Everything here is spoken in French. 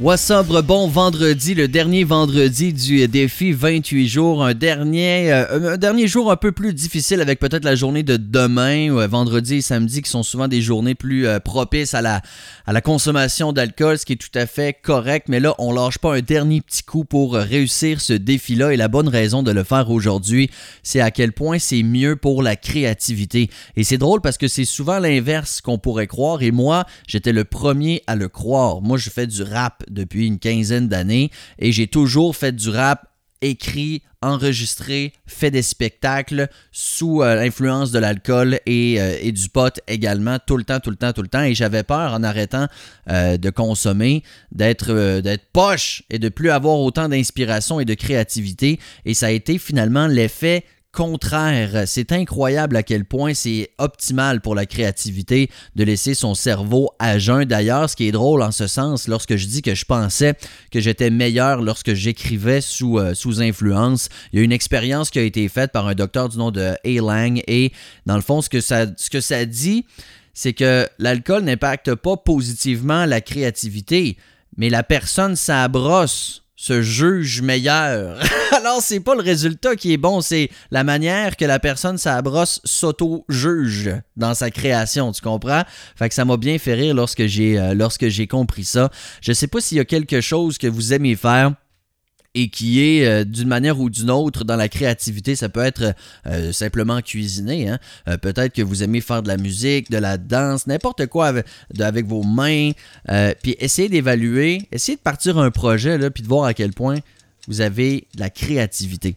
What's up, bon vendredi, le dernier vendredi du défi 28 jours, un dernier, euh, un dernier jour un peu plus difficile avec peut-être la journée de demain, euh, vendredi et samedi qui sont souvent des journées plus euh, propices à la, à la consommation d'alcool, ce qui est tout à fait correct, mais là on lâche pas un dernier petit coup pour réussir ce défi-là et la bonne raison de le faire aujourd'hui, c'est à quel point c'est mieux pour la créativité. Et c'est drôle parce que c'est souvent l'inverse qu'on pourrait croire et moi j'étais le premier à le croire. Moi je fais du rap depuis une quinzaine d'années et j'ai toujours fait du rap écrit, enregistré, fait des spectacles sous euh, l'influence de l'alcool et, euh, et, du pot également, tout le temps, tout le temps, tout le temps. Et j'avais peur en arrêtant euh, de consommer, d'être d'être poche et de plus avoir autant d'inspiration et de créativité. Et ça a été finalement l'effet contraire. C'est incroyable à quel point c'est optimal pour la créativité de laisser son cerveau à jeun. D'ailleurs, ce qui est drôle en ce sens, lorsque je dis que je pensais que j'étais meilleur lorsque j'écrivais sous, euh, influence, il y a une expérience qui a été faite par un docteur du nom de A. Lang et dans le fond, ce que ça, ce que ça dit, c'est que l'alcool n'impacte pas positivement la créativité, mais la personne s'abrosse se juge meilleur. Alors, c'est pas le résultat qui est bon, c'est la manière que la personne s'abrosse s'auto-juge dans sa création, tu comprends? Fait que ça m'a bien fait rire lorsque j'ai euh, lorsque j'ai compris ça. Je sais pas s'il y a quelque chose que vous aimez faire et qui est euh, d'une manière ou d'une autre dans la créativité. Ça peut être euh, simplement cuisiner. Hein. Euh, peut-être que vous aimez faire de la musique, de la danse, n'importe quoi avec, avec, vos mains. puis essayez d'évaluer, essayez de partir un projet, là, puis de voir à quel point vous avez de la créativité.